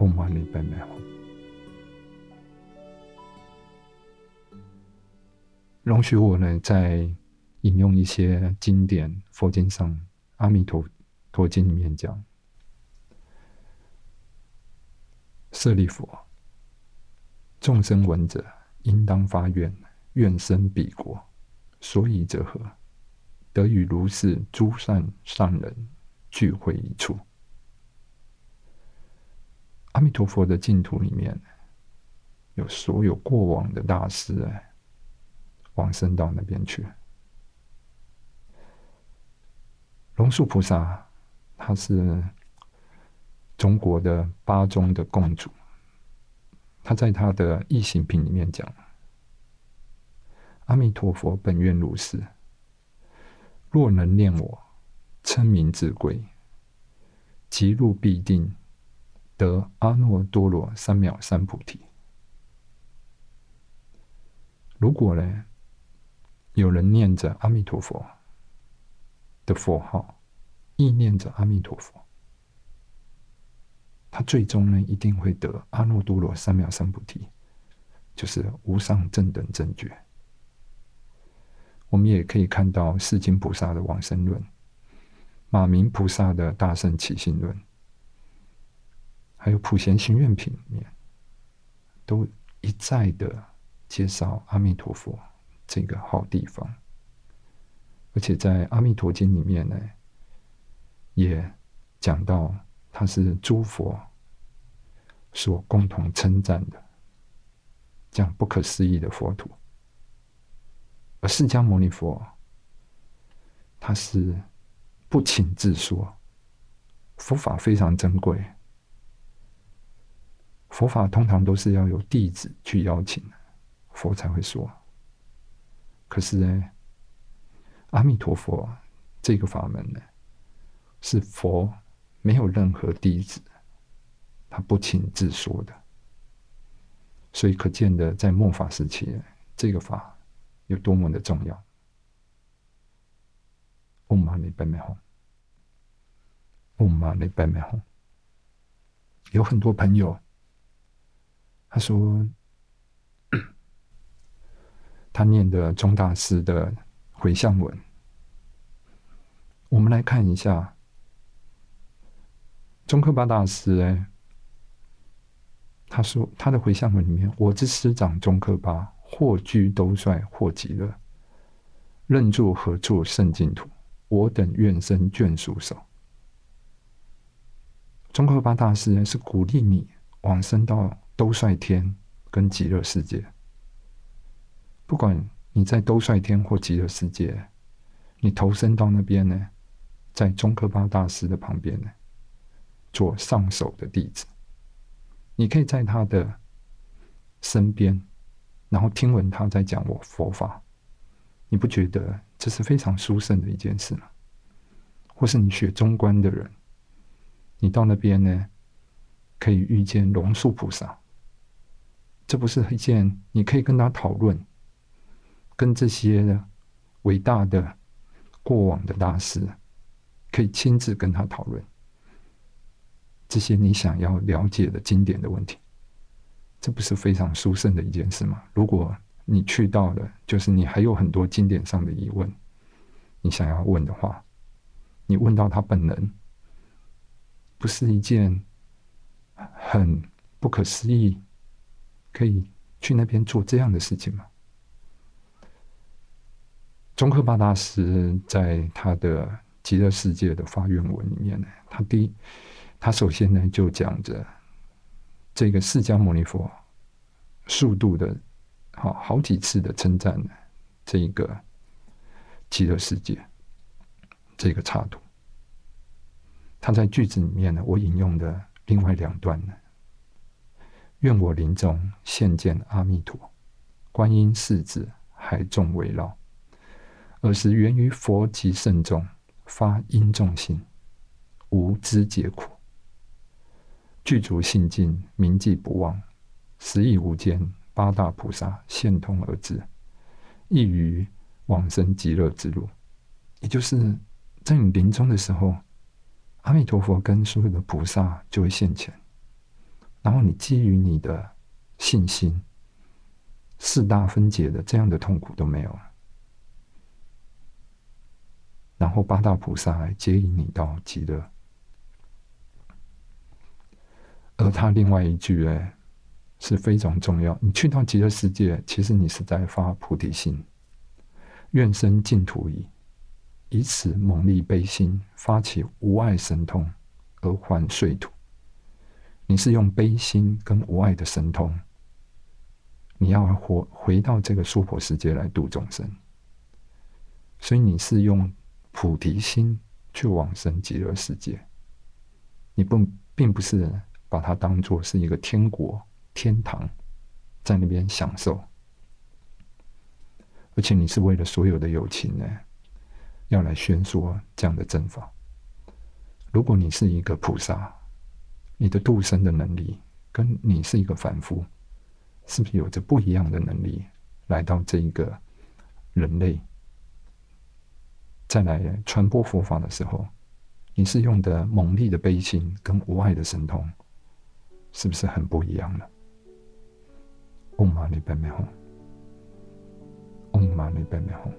拜拜。容许我呢，在引用一些经典佛经上《阿弥陀陀经》里面讲：“舍利弗，众生闻者，应当发愿，愿生彼国。所以者何？得与如是诸善善人聚会一处。”阿弥陀佛的净土里面，有所有过往的大师哎，往生到那边去。龙树菩萨，他是中国的八宗的共主。他在他的异行品里面讲：“阿弥陀佛本愿如是，若能念我，称名自贵，即入必定。”得阿耨多罗三藐三菩提。如果呢，有人念着阿弥陀佛的佛号，意念着阿弥陀佛，他最终呢一定会得阿耨多罗三藐三菩提，就是无上正等正觉。我们也可以看到世经菩萨的往生论，马明菩萨的大圣起信论。还有普贤行愿品里面，都一再的介绍阿弥陀佛这个好地方，而且在阿弥陀经里面呢，也讲到他是诸佛所共同称赞的这样不可思议的佛土，而释迦牟尼佛他是不请自说，佛法非常珍贵。佛法通常都是要有弟子去邀请，佛才会说。可是呢，阿弥陀佛这个法门呢，是佛没有任何弟子，他不请自说的。所以可见的，在末法时期，这个法有多么的重要。嗡嘛呢叭咪吽，嗡嘛呢叭咪吽，有很多朋友。他说：“ 他念的钟大师的回向文，我们来看一下。中科巴大师哎，他说他的回向文里面，我之师长中科巴，或居兜率，或极乐，任作何处圣净土，我等愿生眷属手。中科巴大师呢，是鼓励你往生到。”兜率天跟极乐世界，不管你在兜率天或极乐世界，你投身到那边呢，在中科巴大师的旁边呢，做上首的弟子，你可以在他的身边，然后听闻他在讲我佛法，你不觉得这是非常殊胜的一件事吗？或是你学中观的人，你到那边呢，可以遇见龙树菩萨。这不是一件你可以跟他讨论，跟这些伟大的过往的大师，可以亲自跟他讨论这些你想要了解的经典的问题，这不是非常殊胜的一件事吗？如果你去到了，就是你还有很多经典上的疑问，你想要问的话，你问到他本人，不是一件很不可思议。可以去那边做这样的事情吗？中克巴大师在他的极乐世界的发愿文里面呢，他第一，他首先呢就讲着这个释迦牟尼佛速度的，好好几次的称赞呢，这一个极乐世界这个插图。他在句子里面呢，我引用的另外两段呢。愿我临终现见阿弥陀，观音世子海众围绕，尔时源于佛及圣众发因众心，无知解苦，具足信尽，铭记不忘，时亦无间八大菩萨现通而至，亦于往生极乐之路。也就是在你临终的时候，阿弥陀佛跟所有的菩萨就会现前。然后你基于你的信心，四大分解的这样的痛苦都没有了，然后八大菩萨来接引你到极乐。而他另外一句哎是非常重要，你去到极乐世界，其实你是在发菩提心，愿生净土矣，以此猛力悲心，发起无爱神通而还遂土。你是用悲心跟无爱的神通，你要活回到这个娑婆世界来度众生，所以你是用菩提心去往生极乐世界，你不并不是。把它当做是一个天国、天堂，在那边享受，而且你是为了所有的有情呢，要来宣说这样的正法。如果你是一个菩萨，你的度生的能力跟你是一个凡夫，是不是有着不一样的能力？来到这一个人类，再来传播佛法的时候，你是用的猛力的悲心跟无爱的神通。是不是很不一样呢？嗡嘛呢叭咪吽，嗡嘛呢叭咪吽。